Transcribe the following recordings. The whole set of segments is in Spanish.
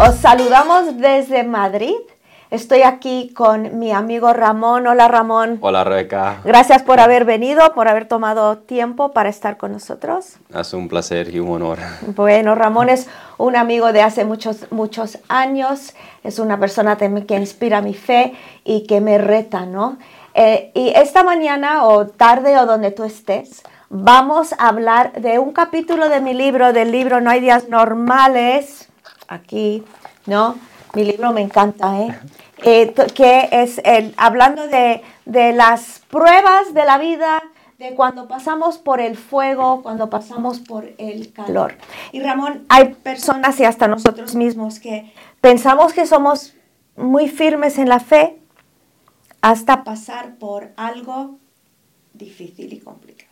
os saludamos desde Madrid. Estoy aquí con mi amigo Ramón. Hola Ramón. Hola Rebeca. Gracias por haber venido, por haber tomado tiempo para estar con nosotros. Es un placer y un honor. Bueno, Ramón es un amigo de hace muchos, muchos años. Es una persona que inspira mi fe y que me reta, ¿no? Eh, y esta mañana o tarde o donde tú estés, vamos a hablar de un capítulo de mi libro, del libro No hay días normales aquí, ¿no? Mi libro me encanta, ¿eh? eh que es el, hablando de, de las pruebas de la vida, de cuando pasamos por el fuego, cuando pasamos por el calor. Y Ramón, hay personas y hasta nosotros mismos que pensamos que somos muy firmes en la fe hasta pasar por algo difícil y complicado.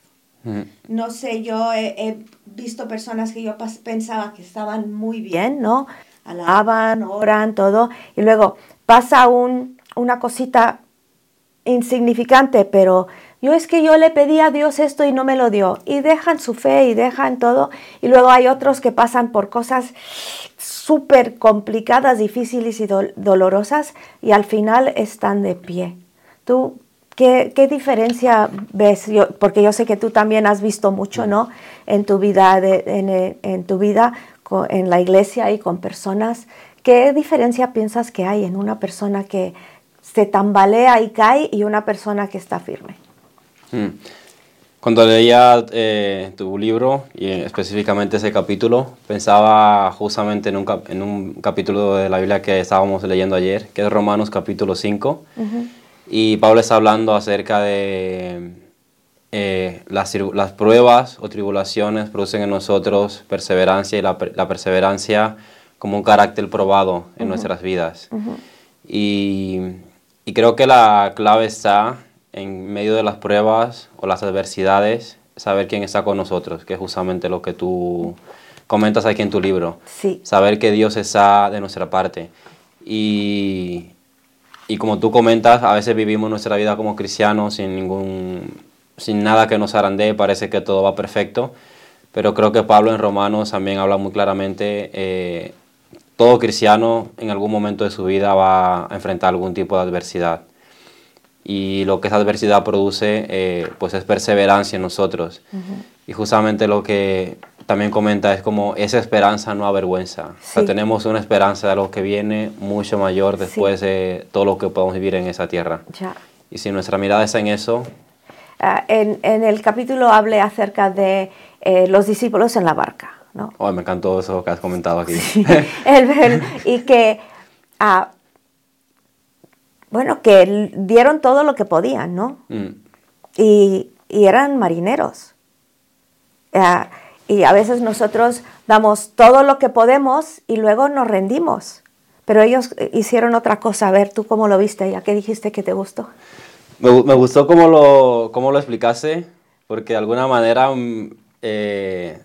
No sé, yo he, visto personas que yo pensaba que estaban muy bien, ¿no? Alaban, oran, todo, y luego pasa un, una cosita insignificante, pero yo es que yo le pedí a Dios esto y no me lo dio. Y dejan su fe y dejan todo. Y luego hay otros que pasan por cosas súper complicadas, difíciles y dolorosas y al final están de pie. ¿Tú ¿Qué, diferencia ves? porque yo sé que tú también has visto mucho, ¿no? En tu vida, en, tu vida en la iglesia y con personas. ¿Qué diferencia piensas que hay en una persona que se tambalea y cae y una persona que está firme? Mm. Cuando leía eh, tu libro y específicamente ese capítulo, pensaba justamente en un, en un, capítulo de la Biblia que estábamos leyendo ayer, que es Romanos capítulo 5. Y Pablo está hablando acerca de eh, las, las, pruebas o tribulaciones producen en nosotros perseverancia y la, la perseverancia como un carácter probado en nuestras vidas. y, y, creo que la clave está en medio de las pruebas o las adversidades, saber quién está con nosotros, que es justamente lo que tú comentas aquí en tu libro. Sí. Saber que Dios está de nuestra parte. Y, y como tú comentas, a veces vivimos nuestra vida como cristianos sin ningún, sin nada que nos arandee, parece que todo va perfecto, pero creo que Pablo en Romanos también habla muy claramente, eh, todo cristiano en algún momento de su vida va a enfrentar algún tipo de adversidad. Y lo que esa adversidad produce, eh, pues es perseverancia en nosotros. Y justamente lo que también comenta es como esa esperanza no avergüenza. O sea, tenemos una esperanza de algo que viene mucho mayor después de todo lo que podemos vivir en esa tierra. Ya. Y si nuestra mirada está en eso... Ah, en, en, el capítulo hable acerca de eh, los discípulos en la barca. ¿no? Oh, me encantó eso que has comentado aquí. y que, ah, bueno, que dieron todo lo que podían, ¿no? Mm. Y, y, eran marineros. Ah, y a veces nosotros damos todo lo que podemos y luego nos rendimos. Pero ellos hicieron otra cosa. A ver, ¿tú cómo lo viste? ¿Ya qué dijiste que te gustó? Me, me gustó cómo lo, cómo lo explicaste, porque de alguna manera mm, eh,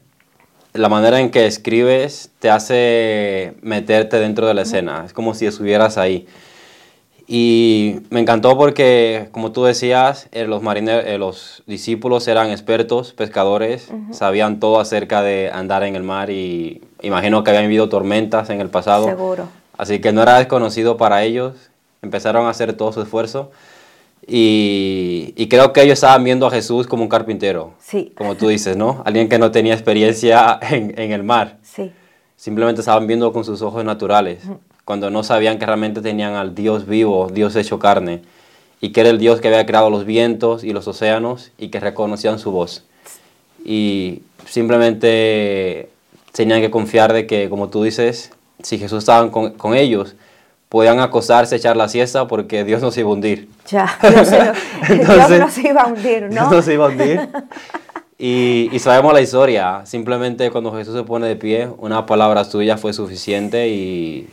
la manera en que escribes te hace meterte dentro de la escena. Es como si estuvieras ahí. Y me encantó porque, como tú decías, eh, los, marineros, eh, los discípulos eran expertos, pescadores, sabían todo acerca de andar en el mar y imagino que habían vivido tormentas en el pasado. Seguro. Así que no era desconocido para ellos. Empezaron a hacer todo su esfuerzo. Y, y, creo que ellos estaban viendo a Jesús como un carpintero. Sí. Como tú dices, ¿no? Alguien que no tenía experiencia en, en el mar. Sí. Simplemente estaban viendo con sus ojos naturales cuando no sabían que realmente tenían al Dios vivo, Dios hecho carne, y que era el Dios que había creado los vientos y los océanos y que reconocían su voz. Y simplemente tenían que confiar de que, como tú dices, si Jesús estaba con, ellos, podían acostarse, echar la siesta porque Dios nos iba a hundir. Ya, Dios, Entonces, nos iba a hundir, ¿no? Dios nos iba a hundir. Y, y, sabemos la historia, simplemente cuando Jesús se pone de pie, una palabra suya fue suficiente y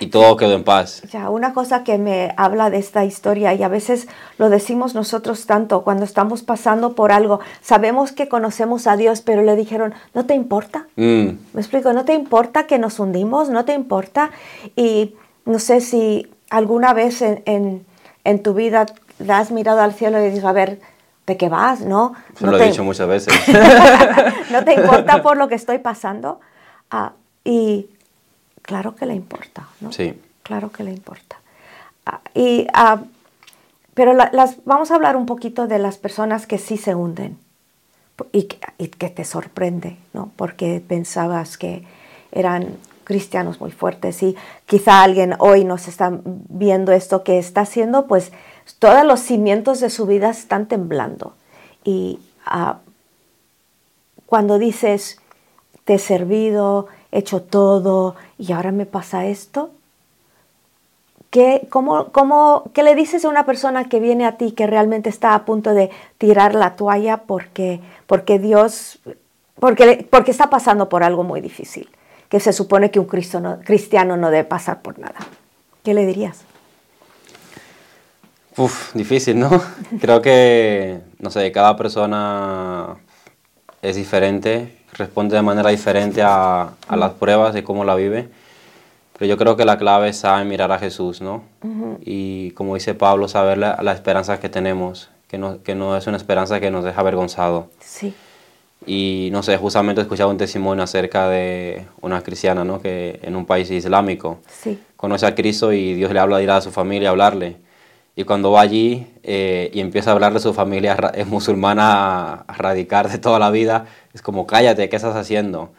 y todo quedó en paz. Ya, una cosa que me habla de esta historia, y a veces lo decimos nosotros tanto cuando estamos pasando por algo, sabemos que conocemos a Dios, pero le dijeron, ¿no te importa? Mm. Me explico, ¿no te importa que nos hundimos? ¿No te importa? Y no sé si alguna vez en, en, tu vida has mirado al cielo y dices, a ver, ¿de qué vas? ¿No? no lo he dicho muchas veces. ¿No te importa por lo que estoy pasando? Ah, y claro que le importa, ¿no? Sí. Claro que le importa. Ah, y, ah, pero la- las, vamos a hablar un poquito de las personas que sí se hunden y que, y que te sorprende, ¿no? Porque pensabas que eran cristianos muy fuertes y quizá alguien hoy nos está viendo esto que está haciendo, pues todos los cimientos de su vida están temblando. Y ah, cuando dices, te he servido, he hecho todo y ahora me pasa esto, ¿Qué, cómo, cómo- qué le dices a una persona que viene a ti que realmente está a punto de tirar la toalla porque, porque Dios, porque, porque está pasando por algo muy difícil, que se supone que un cristiano no debe pasar por nada? ¿Qué le dirías? Uf, difícil, ¿no? Creo que, no sé, cada persona es diferente, responde de manera diferente a, a las pruebas de cómo la vive. Pero yo creo que la clave está en mirar a Jesús, ¿no? Y como dice Pablo, saber la, la esperanza que tenemos, que no, que no es una esperanza que nos deja avergonzado. Sí, Y no sé, justamente escuchaba un testimonio acerca de una cristiana, ¿no? Que en un país islámico sí, conoce a Cristo y Dios le habla de ir a su familia a hablarle. Y cuando va allí eh, y empieza a hablarle a su familia es musulmana a radicar de toda la vida, es como, cállate, ¿qué estás haciendo?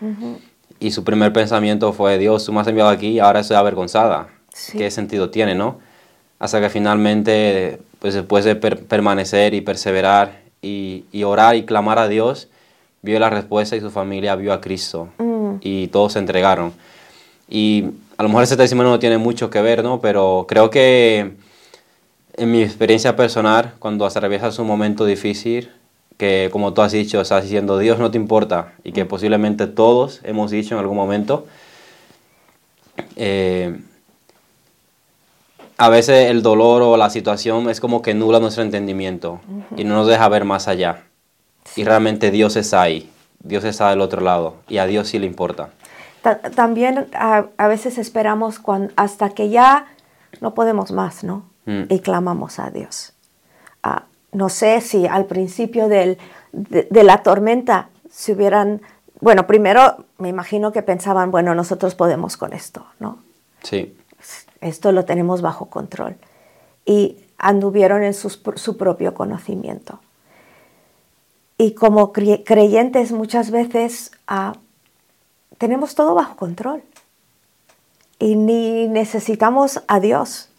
Y su primer pensamiento fue, Dios, tú me has enviado aquí y ahora estoy avergonzada. Sí. ¿Qué sentido tiene, no? Hasta que finalmente, pues después de per- permanecer y perseverar y, y orar y clamar a Dios, vio la respuesta y su familia vio a Cristo. Mm. Y todos se entregaron. Y a lo mejor ese testimonio no tiene mucho que ver, ¿no? Pero creo que en mi experiencia personal, cuando atraviesas un momento difícil, que como tú has dicho, estás diciendo, Dios no te importa, y que posiblemente todos hemos dicho en algún momento, eh, a veces el dolor o la situación es como que nula nuestro entendimiento y no nos deja ver más allá. Y realmente Dios está ahí, Dios está del otro lado, y a Dios sí le importa. Ta- también a, a veces esperamos cuan- hasta que ya no podemos más, ¿no? Mm. Y clamamos a Dios. Ah, no sé si al principio del- de, de la tormenta se hubieran, bueno, primero me imagino que pensaban, bueno, nosotros podemos con esto, ¿no? Sí, Esto lo tenemos bajo control. Y anduvieron en sus su propio conocimiento. Y como cre- creyentes muchas veces ah, tenemos todo bajo control. Y ni necesitamos a Dios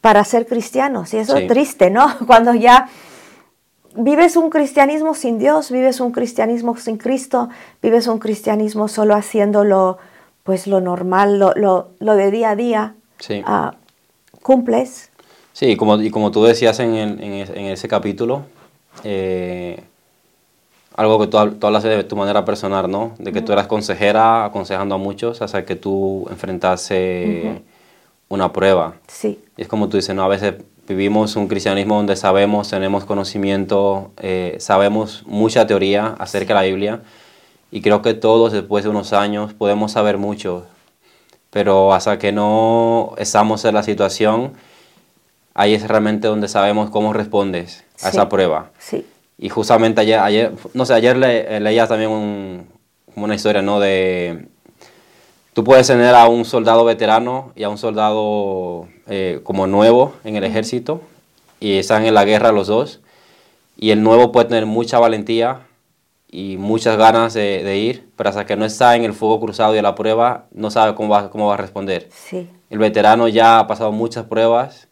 para ser cristianos. Y eso Sí. es triste, ¿no? Cuando ya vives un cristianismo sin Dios, vives un cristianismo sin Cristo, vives un cristianismo solo haciéndolo pues lo normal, lo, lo- lo de día a día, sí. ah, cumples. Sí, y como, y como tú decías en, el- en es- en ese capítulo, eh, algo que tú, tú hablas de tu manera personal, ¿no? De que tú eras consejera aconsejando a muchos hasta que tú enfrentase una prueba. Sí, Y es como tú dices, ¿no? A veces vivimos un cristianismo donde sabemos, tenemos conocimiento, eh, sabemos mucha teoría acerca de la Biblia y creo que todos después de unos años podemos saber mucho, pero hasta que no estamos en la situación, ahí es realmente donde sabemos cómo respondes a Sí. esa prueba. sí, Y justamente ayer, ayer no sé, ayer le- leía también un- una historia, ¿no? De, tú puedes tener a un soldado veterano y a un soldado eh, como nuevo en el ejército y están en la guerra los dos. Y el nuevo puede tener mucha valentía y muchas ganas de, de ir, pero hasta que no está en el fuego cruzado y en la prueba, no sabe cómo va, cómo va a responder. sí, El veterano ya ha pasado muchas pruebas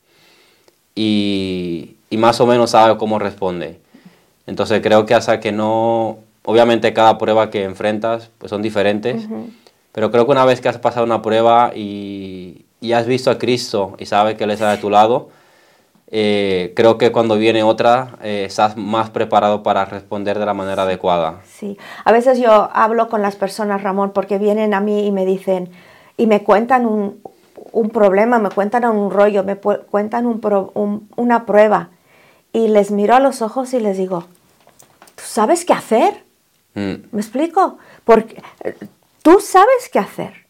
y, y más o menos sabe cómo responde. Entonces creo que hasta que no, obviamente cada prueba que enfrentas pues son diferentes, pero creo que una vez que has pasado una prueba y, y has visto a Cristo y sabes que Él está de tu lado, eh, creo que cuando viene otra eh, estás más preparado para responder de la manera adecuada. sí. A veces yo hablo con las personas, Ramón, porque vienen a mí y me dicen, y me cuentan un, un problema, me cuentan un rollo, me cuentan un pro- un- una prueba. Y les miro a los ojos y les digo, ¿tú sabes qué hacer? Mm, ¿Me explico? Porque tú sabes qué hacer.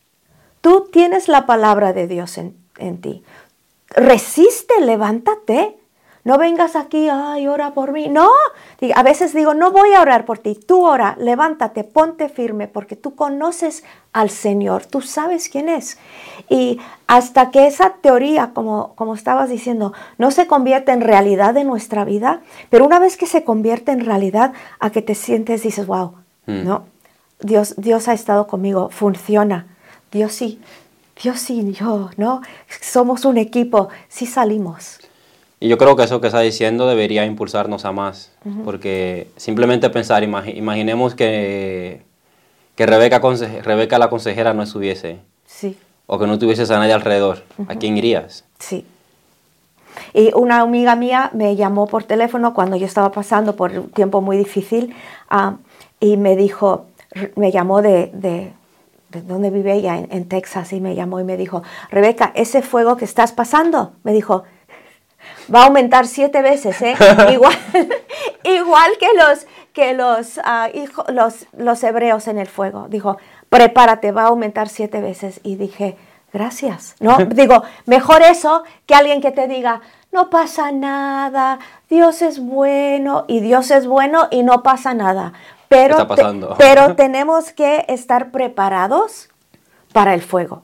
Tú tienes la palabra de Dios en, en ti. Resiste, levántate. No vengas aquí, ay, ora por mí. No, a veces digo, no voy a orar por ti. Tú ora, levántate, ponte firme, porque tú conoces al Señor, tú sabes quién es. Y hasta que esa teoría, como, como estabas diciendo, no se convierte en realidad en nuestra vida, pero una vez que se convierte en realidad, a que te sientes, dices, wow, Mm. ¿no? Dios, Dios ha estado conmigo, funciona. Dios sí, Dios sí, yo, ¿no? Somos un equipo, sí salimos. Y yo creo que eso que está diciendo debería impulsarnos a más, porque simplemente pensar, imagi- imaginemos que, que Rebeca la consejera no estuviese, Sí, o que no tuvieses a nadie alrededor, ¿a quién irías? sí. Y una amiga mía me llamó por teléfono cuando yo estaba pasando por un tiempo muy difícil ah, y me dijo, me llamó de, de, de donde vive ella, en, en Texas, y me llamó y me dijo, Rebeca, ese fuego que estás pasando, me dijo, va a aumentar siete veces, ¿eh? igual, igual que los, que los, hijo- los, los hebreos en el fuego. Dijo, prepárate, va a aumentar siete veces. Y dije, gracias. No, digo, mejor eso que alguien que te diga, no pasa nada, Dios es bueno, y Dios es bueno y no pasa nada. Pero, está te- pasando? pero tenemos que estar preparados para el fuego.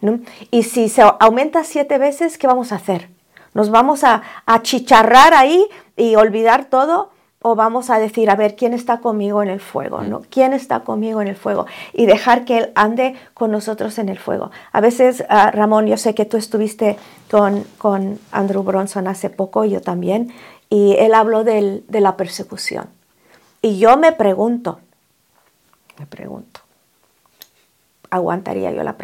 ¿no? Y si se aumenta siete veces, ¿qué vamos a hacer? ¿Nos vamos a, a chicharrar ahí y olvidar todo? ¿O vamos a decir, a ver, ¿quién está conmigo en el fuego? ¿no? ¿Quién está conmigo en el fuego? Y dejar que Él ande con nosotros en el fuego. A veces, ah, Ramón, yo sé que tú estuviste con, con Andrew Bronson hace poco, yo también, y él habló del- de la persecución. Y yo me pregunto, me pregunto, ¿aguantaría yo la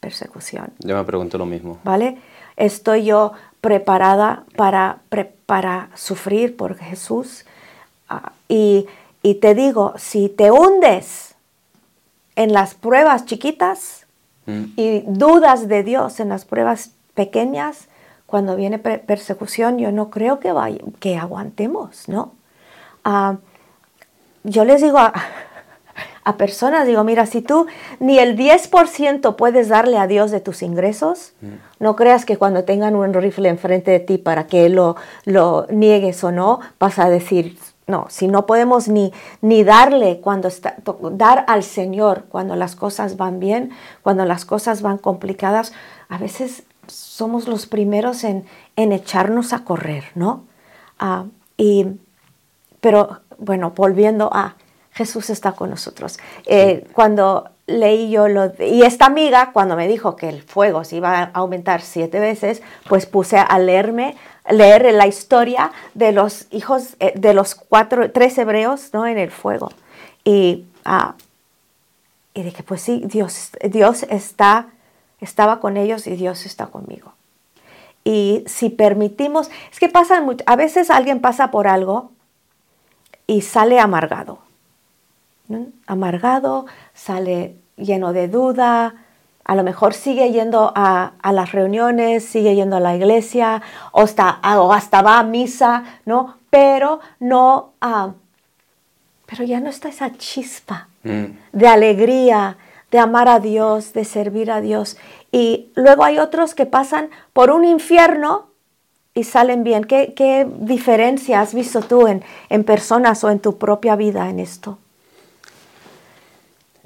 persecución? Yo me pregunto lo mismo. ¿Vale? ¿Estoy yo preparada para, pre- para sufrir por Jesús? Ah, y, y te digo, si te hundes en las pruebas chiquitas Mm. y dudas de Dios en las pruebas pequeñas, cuando viene persecución, yo no creo que, vaya, que aguantemos, ¿no? Ah, yo les digo a, a personas, digo, mira, si tú ni el 10% puedes darle a Dios de tus ingresos, no creas que cuando tengan un rifle enfrente de ti para que lo, lo niegues o no, vas a decir, no, si no podemos ni, ni darle cuando está, dar al Señor cuando las cosas van bien, cuando las cosas van complicadas, a veces somos los primeros en, en echarnos a correr, ¿no? Ah, y pero bueno, volviendo a Jesús está con nosotros. Eh, Cuando leí yo lo de- y esta amiga cuando me dijo que el fuego se iba a aumentar siete veces, pues puse a leerme, leer la historia de los hijos eh, de los cuatro, tres hebreos, ¿no? En el fuego y ah, y dije pues sí Dios Dios está estaba con ellos y Dios está conmigo. Y si permitimos, es que pasa a veces alguien pasa por algo y sale amargado. ¿no? Amargado, sale lleno de duda, a lo mejor sigue yendo a, a las reuniones, sigue yendo a la iglesia, o hasta, o hasta va a misa, ¿no? Pero no, ah, pero ya no está esa chispa Mm. de alegría, de amar a Dios, de servir a Dios. Y luego hay otros que pasan por un infierno y salen bien. ¿Qué, qué diferencia has visto tú en, en personas o en tu propia vida en esto?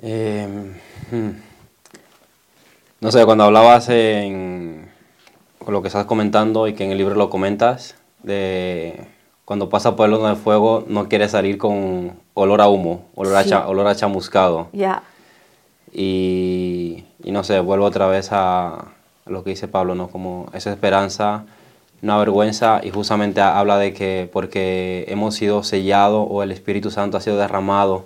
Eh, hmm. No sé, cuando hablabas en con lo que estás comentando y que en el libro lo comentas, de cuando pasa por el horno de fuego no quiere salir con olor a humo, olor, a, cha- olor a chamuscado. Ya, Y, y no sé, vuelvo otra vez a lo que dice Pablo, ¿no? Como esa esperanza, una vergüenza, y justamente ha- habla de que porque hemos sido sellados o el Espíritu Santo ha sido derramado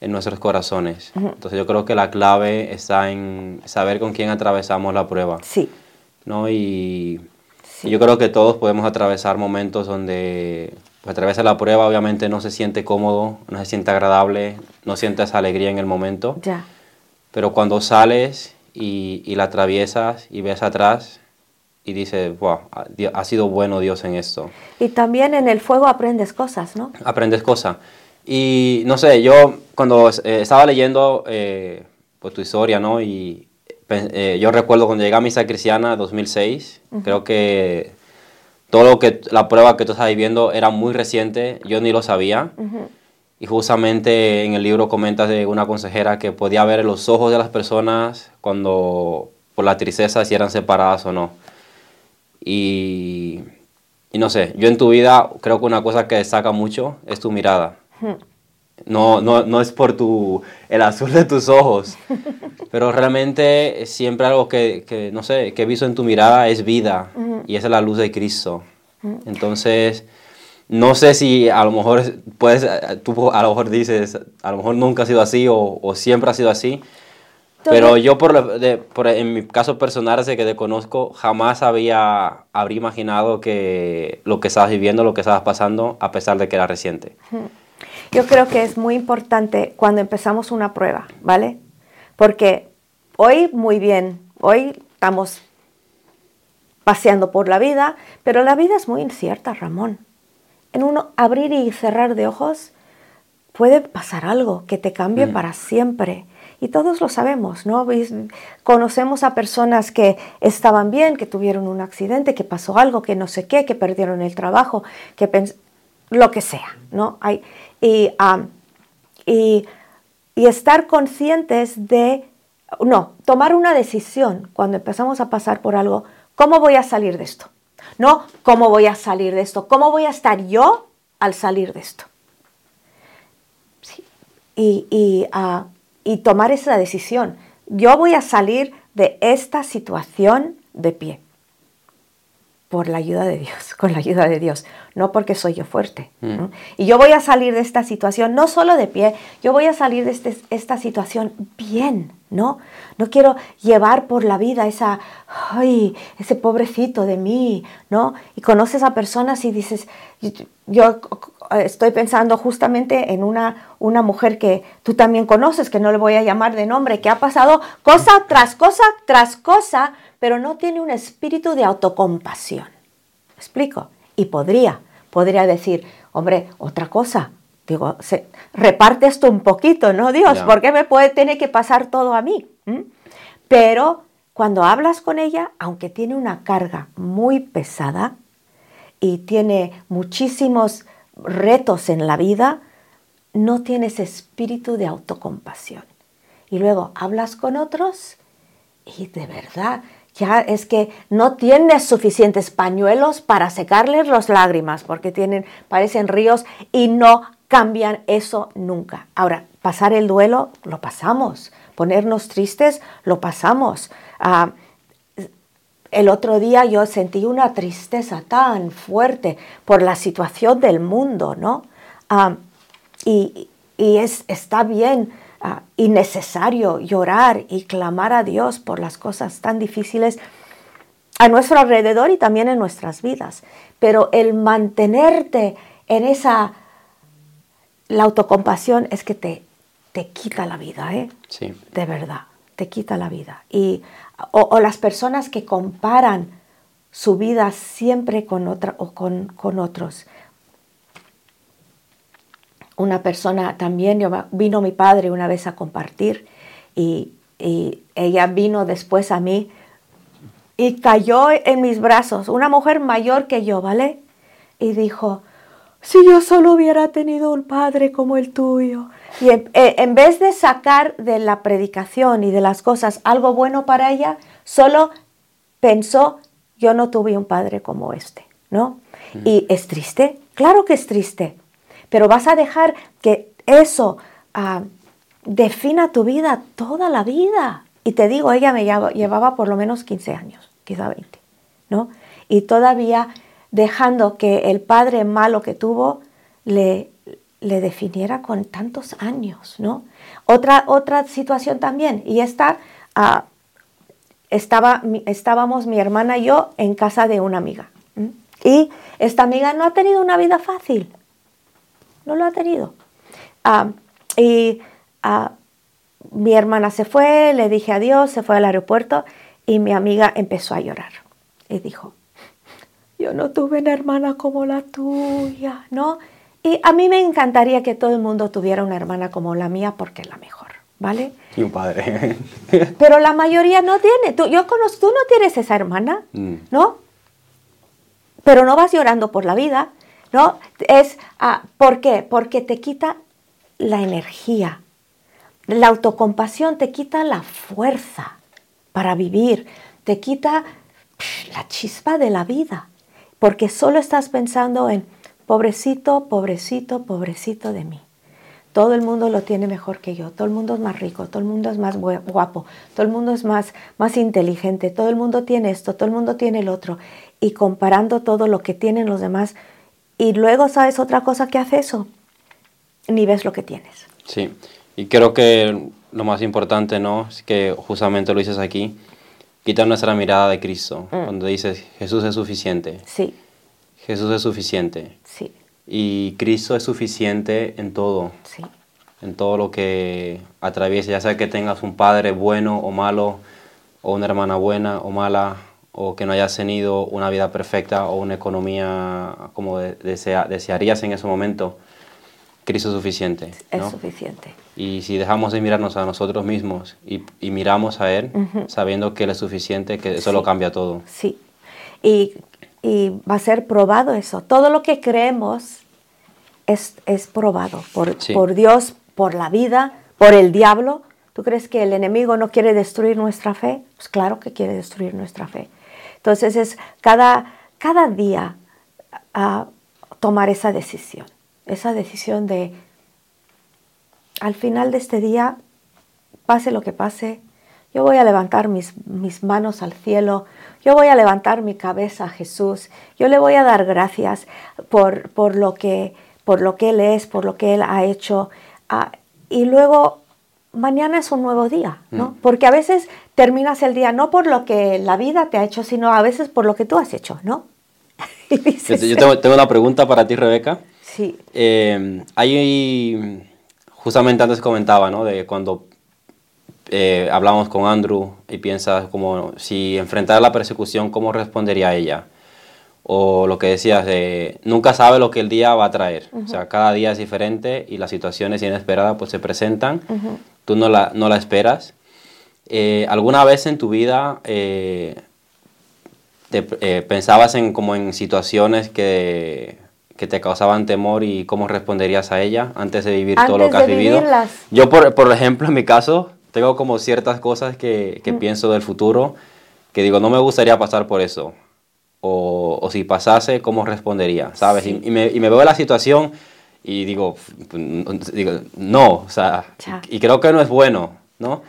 en nuestros corazones. Entonces yo creo que la clave está en saber con quién atravesamos la prueba, sí, ¿no? Y, Sí. y yo creo que todos podemos atravesar momentos donde pues, atraviesa la prueba, obviamente no se siente cómodo, no se siente agradable, no sientes alegría en el momento. ya, Pero cuando sales y, y la atraviesas y ves atrás y dices, wow, ha, sido bueno Dios en esto. Y también en el fuego aprendes cosas, ¿no? Aprendes cosas. Y no sé, yo cuando eh, estaba leyendo eh, pues, tu historia, ¿no? Y eh, yo recuerdo cuando llegué a Misa Cristiana 2006, creo que todo lo que, la prueba que tú estás viviendo era muy reciente, yo ni lo sabía. Y justamente en el libro comentas de una consejera que podía ver los ojos de las personas cuando por la tristeza si eran separadas o no. Y, y no sé, yo en tu vida creo que una cosa que destaca mucho es tu mirada. No, no, no es por tu, el azul de tus ojos, pero realmente siempre algo que, que, no sé, que he visto en tu mirada es vida y esa es la luz de Cristo. Entonces, no sé si a lo mejor puedes, tú a lo mejor dices, a lo mejor nunca ha sido así o, o siempre ha sido así, pero yo por, de, por, en mi caso personal, desde que te conozco, jamás había, habría imaginado que lo que estabas viviendo, lo que estabas pasando, a pesar de que era reciente. Yo creo que es muy importante cuando empezamos una prueba, ¿vale? Porque hoy muy bien, hoy estamos paseando por la vida, pero la vida es muy incierta, Ramón. En uno abrir y cerrar de ojos puede pasar algo que te cambie mm. para siempre. Y todos lo sabemos, ¿no? Conocemos a personas que estaban bien, que tuvieron un accidente, que pasó algo, que no sé qué, que perdieron el trabajo, que lo que sea, ¿no? Y, y, estar conscientes de, no, tomar una decisión cuando empezamos a pasar por algo, ¿cómo voy a salir de esto? No, ¿cómo voy a salir de esto? ¿Cómo voy a estar yo al salir de esto? Sí. Y, y, uh, y tomar esa decisión. Yo voy a salir de esta situación de pie. Por la ayuda de Dios, con la ayuda de Dios, no porque soy yo fuerte. Mm. Y yo voy a salir de esta situación no solo de pie, yo voy a salir de este, esta situación bien, ¿no? No quiero llevar por la vida esa, ay, ese pobrecito de mí, ¿no? Y conoces a personas y dices, yo estoy pensando justamente en una, una mujer que tú también conoces, que no le voy a llamar de nombre, que ha pasado cosa tras cosa tras cosa, pero no tiene un espíritu de autocompasión. ¿Me explico? Y podría, podría decir, hombre, otra cosa, digo, se, reparte esto un poquito, ¿no, Dios? ¿Por qué me puede tener que pasar todo a mí? ¿Mm? Pero cuando hablas con ella, aunque tiene una carga muy pesada y tiene muchísimos retos en la vida, no tienes espíritu de autocompasión. Y luego hablas con otros y de verdad, ya es que no tienes suficientes pañuelos para secarles las lágrimas, porque tienen, parecen ríos y no cambian eso nunca. Ahora, pasar el duelo, lo pasamos. Ponernos tristes, lo pasamos. Uh, el otro día yo sentí una tristeza tan fuerte por la situación del mundo, ¿no? Uh, y, y es, está bien uh, y necesario llorar y clamar a Dios por las cosas tan difíciles a nuestro alrededor y también en nuestras vidas. Pero el mantenerte en esa la autocompasión es que te, te quita la vida, ¿eh? Sí. De verdad, te quita la vida. Y, o, las personas que comparan su vida siempre con, otra, o con, con otros. Una persona también, vino mi padre una vez a compartir y, y ella vino después a mí y cayó en mis brazos, una mujer mayor que yo, ¿vale? Y dijo, si yo solo hubiera tenido un padre como el tuyo. Y en, eh, vez de sacar de la predicación y de las cosas algo bueno para ella, solo pensó, yo no tuve un padre como este, ¿no? Y es triste, claro que es triste, pero vas a dejar que eso uh, defina tu vida toda la vida. Y te digo, ella me llevaba, llevaba por lo menos 15 años, quizá 20, ¿no? Y todavía dejando que el padre malo que tuvo le, le definiera con tantos años, ¿no? Otra, otra situación también, y esta, uh, estaba, estábamos mi hermana y yo en casa de una amiga, y esta amiga no ha tenido una vida fácil, no lo ha tenido. Uh, y uh, mi hermana se fue, le dije adiós, se fue al aeropuerto, y mi amiga empezó a llorar, y dijo, yo no tuve una hermana como la tuya, ¿no? Y a mí me encantaría que todo el mundo tuviera una hermana como la mía porque es la mejor, ¿vale? Y un padre. Pero la mayoría no tiene. Tú, yo conozco, tú no tienes esa hermana, mm. ¿no? pero no vas llorando por la vida, ¿no? Es, ah, ¿por qué? Porque te quita la energía. La autocompasión te quita la fuerza para vivir, te quita la chispa de la vida, porque solo estás pensando en pobrecito, pobrecito, pobrecito de mí. Todo el mundo lo tiene mejor que yo, todo el mundo es más rico, todo el mundo es más guapo, todo el mundo es más, más inteligente, todo el mundo tiene esto, todo el mundo tiene el otro. Y comparando todo lo que tienen los demás, y luego sabes otra cosa que hace eso, ni ves lo que tienes. Sí, y creo que lo más importante, ¿no? Es que justamente lo dices aquí, quitar nuestra mirada de Cristo, mm. cuando dices Jesús es suficiente. Sí. Jesús es suficiente. Sí. Y Cristo es suficiente en todo. Sí. En todo lo que atraviesa, ya sea que tengas un padre bueno o malo, o una hermana buena o mala, o que no hayas tenido una vida perfecta o una economía como desearías en ese momento. Cristo es suficiente. Es suficiente. Y si dejamos de mirarnos a nosotros mismos y, miramos a Él, sabiendo que Él es suficiente, que eso lo cambia todo. Sí. Y y va a ser probado eso. Todo lo que creemos es, es probado por, por Dios, por la vida, por el diablo. ¿Tú crees que el enemigo no quiere destruir nuestra fe? Pues claro que quiere destruir nuestra fe. Entonces es cada, cada día a tomar esa decisión, esa decisión de al final de este día, pase lo que pase, yo voy a levantar mis, mis manos al cielo, yo voy a levantar mi cabeza a Jesús, yo le voy a dar gracias por, por, lo, que, por lo que Él es, por lo que Él ha hecho. Ah, y luego mañana es un nuevo día, ¿no? Mm. Porque a veces terminas el día no por lo que la vida te ha hecho, sino a veces por lo que tú has hecho, ¿no? yo tengo, tengo, una pregunta para ti, Rebeca. Sí. Eh, ahí, justamente antes comentaba, ¿no? De cuando eh, hablamos con Andrew y piensas como si enfrentara la persecución, ¿cómo respondería ella? O lo que decías, de, nunca sabe lo que el día va a traer. O sea, cada día es diferente y las situaciones inesperadas pues se presentan. Tú no la, no la esperas. Eh, ¿Alguna vez en tu vida eh, te, pensabas en, como en situaciones que, que, te causaban temor y cómo responderías a ella antes de vivir todo lo que has vivido? Yo, por, por ejemplo, en mi caso, tengo como ciertas cosas que, que mm. pienso del futuro que digo, no me gustaría pasar por eso. O, o si pasase, ¿cómo respondería? ¿Sabes? Y, me, y, me, veo en la situación y digo, digo no, o sea, y creo que no es bueno, ¿no?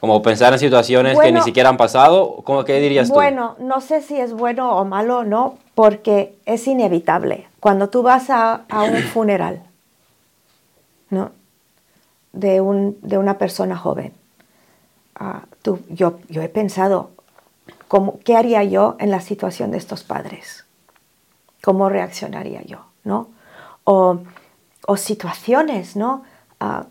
Como pensar en situaciones que ni siquiera han pasado, ¿cómo, ¿qué dirías tú? Bueno, no sé si es bueno o malo, ¿no? Porque es inevitable. Cuando tú vas a, a un funeral, ¿no? De, un, de una persona joven, Ah, tú, yo, yo he pensado, cómo, ¿qué haría yo en la situación de estos padres? ¿Cómo reaccionaría yo? ¿no? O, o situaciones, ¿no? Ah,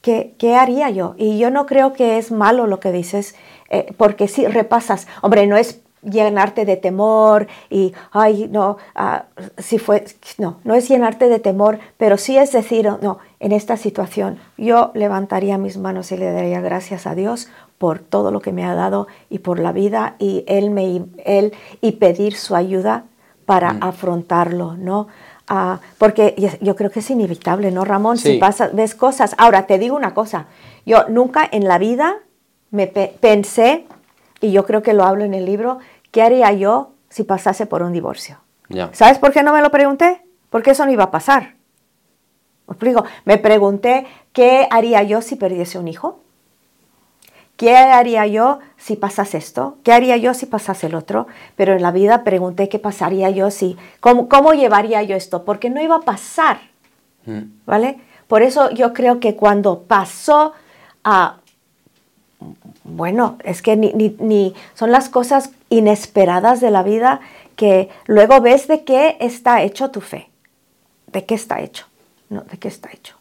¿qué, ¿qué, haría yo? Y yo no creo que es malo lo que dices, eh, porque si repasas, hombre, no es llenarte de temor y, ay, no, ah, si fue, no, no es llenarte de temor, pero sí es decir, no, en esta situación yo levantaría mis manos y le daría gracias a Dios por todo lo que me ha dado y por la vida y él, me, él y pedir su ayuda para mm. afrontarlo, ¿no? Ah, porque yo creo que es inevitable, ¿no, Ramón? Si pasas, ves cosas. Ahora, te digo una cosa, yo nunca en la vida me pensé, y yo creo que lo hablo en el libro, ¿qué haría yo si pasase por un divorcio? ¿Sabes por qué no me lo pregunté? Porque eso no iba a pasar. Me pregunté, ¿qué haría yo si perdiese un hijo? ¿Qué haría yo si pasase esto? ¿Qué haría yo si pasase el otro? Pero en la vida pregunté qué pasaría yo si, cómo, cómo llevaría yo esto, porque no iba a pasar, mm. ¿vale? Por eso yo creo que cuando pasó a, bueno, es que ni, ni, son las cosas inesperadas de la vida que luego ves de qué está hecho tu fe, de qué está hecho, ¿no? De qué está hecho.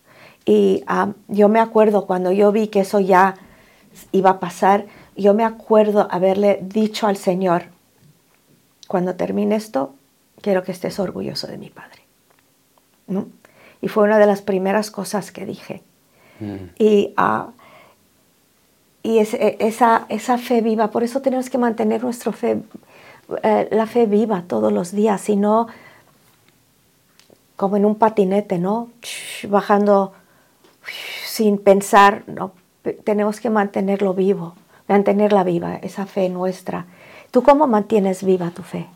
Y yo me acuerdo cuando yo vi que eso ya iba a pasar, yo me acuerdo haberle dicho al Señor, cuando termine esto, quiero que estés orgulloso de mi Padre. Y fue una de las primeras cosas que dije. Mm. Y, uh, y e, esa, esa fe viva, por eso tenemos que mantener nuestra fe, eh, la fe viva todos los días y no como en un patinete, ¿no? Bajando sin pensar, no, tenemos que mantenerlo vivo, mantenerla viva, esa fe nuestra. ¿Tú cómo mantienes viva tu fe?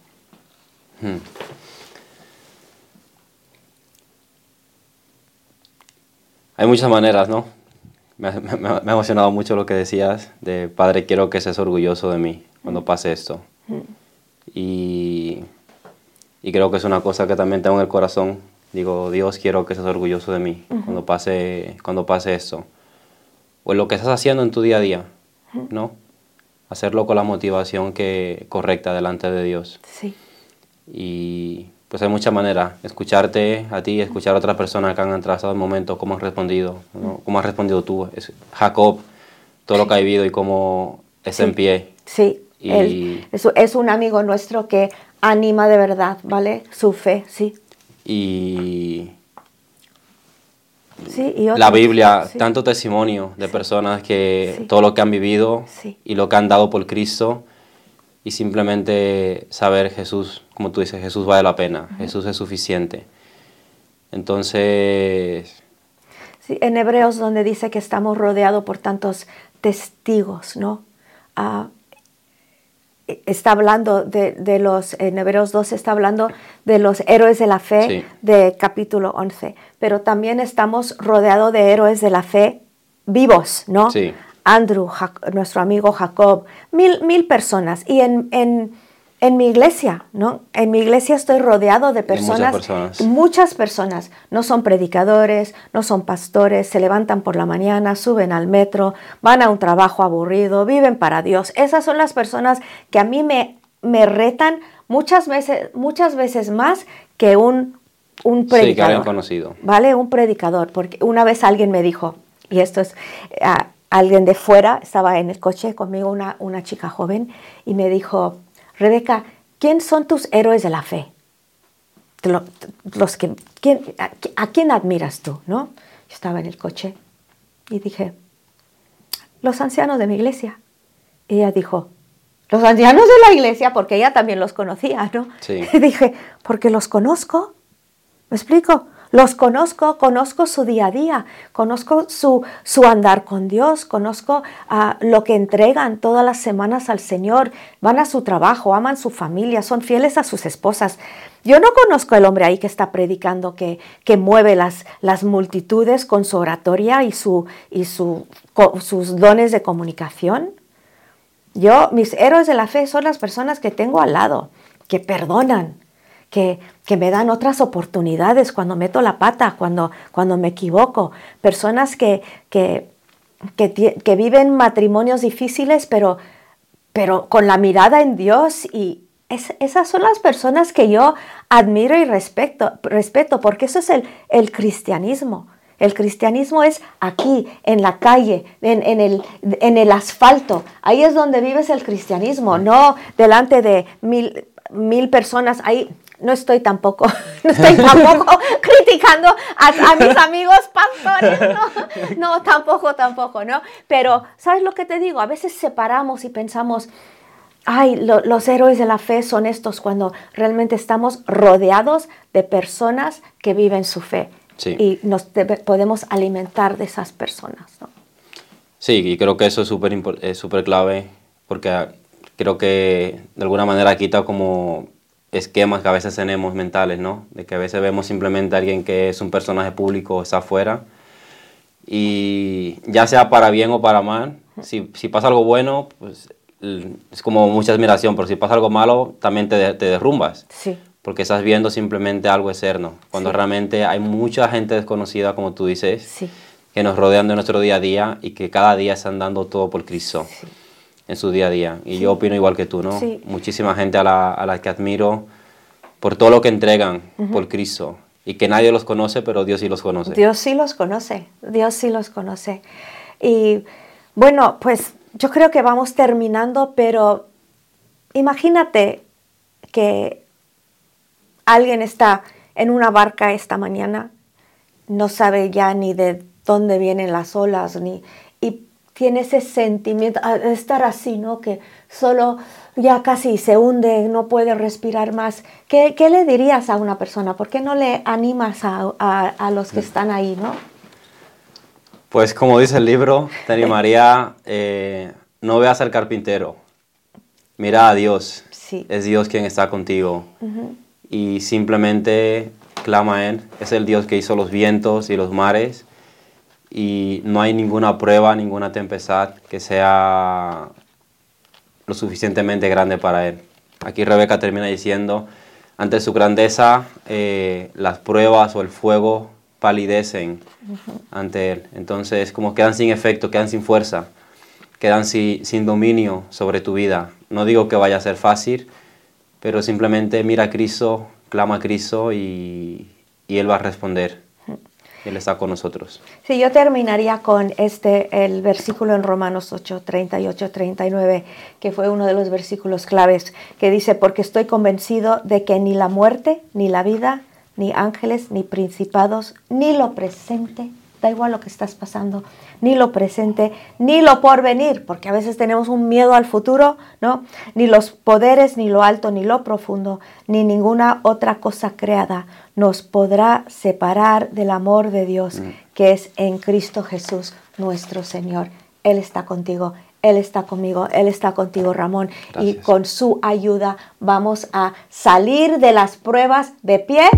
Hmm. Hay muchas maneras, ¿no? Me, ha emocionado mucho lo que decías de, Padre, quiero que seas orgulloso de mí cuando pase esto. Hmm. Y, y, creo que es una cosa que también tengo en el corazón. Digo, Dios, quiero que seas orgulloso de mí cuando, pase, cuando pase esto. O lo que estás haciendo en tu día a día, ¿no? Hacerlo con la motivación que, correcta delante de Dios. Sí. Y pues hay muchas maneras. Escucharte a ti, escuchar a otras personas que han entrado el momento, cómo han respondido, cómo has respondido tú. Es Jacob, todo lo que ha vivido y cómo es en pie. Sí, y es, un amigo nuestro que anima de verdad, ¿vale? Su fe, sí. Y, sí, y la Biblia, tanto testimonio de personas que todo lo que han vivido y lo que han dado por Cristo y simplemente saber Jesús, como tú dices, Jesús vale la pena, Jesús es suficiente. Entonces... Sí, en Hebreos donde dice que estamos rodeados por tantos testigos, ¿no? Ah, está hablando de, los, en Hebreos 12 está hablando de los héroes de la fe de capítulo 11, pero también estamos rodeados de héroes de la fe vivos, ¿no? Sí. Andrew, nuestro amigo Jacob, mil, mil personas. Y en, en, en, mi iglesia, ¿no? En mi iglesia estoy rodeado de personas, muchas personas, muchas personas. No son predicadores, no son pastores, se levantan por la mañana, suben al metro, van a un trabajo aburrido, viven para Dios. Esas son las personas que a mí me, me retan muchas veces, muchas veces más que un, un predicador. Sí, que conocido. ¿Vale? Un predicador. Porque una vez alguien me dijo, y esto es... Ah, alguien de fuera, estaba en el coche conmigo una, una chica joven y me dijo, Rebeca, ¿quién son tus héroes de la fe? Los que, a, quién admiras tú? ¿no? Yo estaba en el coche y dije, los ancianos de mi iglesia. Y ella dijo, los ancianos de la iglesia, porque ella también los conocía, ¿no? Sí. Y dije, porque los conozco. ¿Me explico? Los conozco, conozco su día a día, conozco su, su andar con Dios, conozco ah, lo que entregan todas las semanas al Señor, van a su trabajo, aman su familia, son fieles a sus esposas. Yo no conozco al hombre ahí que está predicando, que, que mueve las, las multitudes con su oratoria y, su, y su, sus dones de comunicación. Yo, mis héroes de la fe son las personas que tengo al lado, que perdonan, que, me dan otras oportunidades cuando meto la pata, cuando, cuando me equivoco, personas que, que, que, viven matrimonios difíciles, pero, pero con la mirada en Dios y esas son las personas que yo admiro y respeto, respeto porque eso es el, el cristianismo. El cristianismo es aquí, en la calle, en, en, el, en, el, asfalto. Ahí es donde vives el cristianismo, no delante de mil, mil personas. Ahí no estoy tampoco, no estoy tampoco criticando a, mis amigos pastores, no, tampoco, tampoco, ¿no? Pero, ¿sabes lo que te digo? A veces separamos y pensamos, ay, los héroes de la fe son estos cuando realmente estamos rodeados de personas que viven su fe. Y nos podemos alimentar de esas personas, ¿no? Sí, y creo que eso es súper es super clave porque creo que de alguna manera quita como esquemas que a veces tenemos mentales, ¿no? De que a veces vemos simplemente a alguien que es un personaje público o está afuera y ya sea para bien o para mal, si, si pasa algo bueno, pues es como mucha admiración, pero si pasa algo malo, también te, te derrumbas. Sí. Porque estás viendo simplemente algo externo, cuando realmente hay mucha gente desconocida, como tú dices, sí. que nos rodean de nuestro día a día y que cada día están dando todo por Cristo. Sí en su día a día. Y yo opino igual que tú, ¿no? Muchísima gente a la, a la, que admiro por todo lo que entregan por Cristo. Y que nadie los conoce, pero Dios sí los conoce. Dios sí los conoce, Dios sí los conoce. Y bueno, pues yo creo que vamos terminando, pero imagínate que alguien está en una barca esta mañana, no sabe ya ni de dónde vienen las olas, ni, tiene ese sentimiento, de estar así, ¿no? Que solo ya casi se hunde, no puede respirar más, ¿qué, qué le dirías a una persona? ¿Por qué no le animas a, a, a los que están ahí, no? Pues como dice el libro, te animaría, eh, no veas al carpintero, mira a Dios. Sí. Es Dios quien está contigo. Y simplemente clama a Él. Es el Dios que hizo los vientos y los mares. Y no hay ninguna prueba, ninguna tempestad que sea lo suficientemente grande para Él. Aquí Rebeca termina diciendo, ante su grandeza, eh, las pruebas o el fuego palidecen ante Él. Entonces, como quedan sin efecto, quedan sin fuerza, quedan si- sin dominio sobre tu vida. No digo que vaya a ser fácil, pero simplemente mira a Cristo, clama a Cristo y, y Él va a responder. Él está con nosotros. Sí, yo terminaría con este, el versículo en Romanos 8, 38, 39, que fue uno de los versículos claves, que dice, porque estoy convencido de que ni la muerte, ni la vida, ni ángeles, ni principados, ni lo presente, da igual lo que estás pasando, ni lo presente, ni lo porvenir, porque a veces tenemos un miedo al futuro, ¿no? Ni los poderes, ni lo alto, ni lo profundo, ni ninguna otra cosa creada nos podrá separar del amor de Dios que es en Cristo Jesús nuestro Señor. Él está contigo, Él está conmigo, Él está contigo, Ramón. Y con su ayuda vamos a salir de las pruebas de pie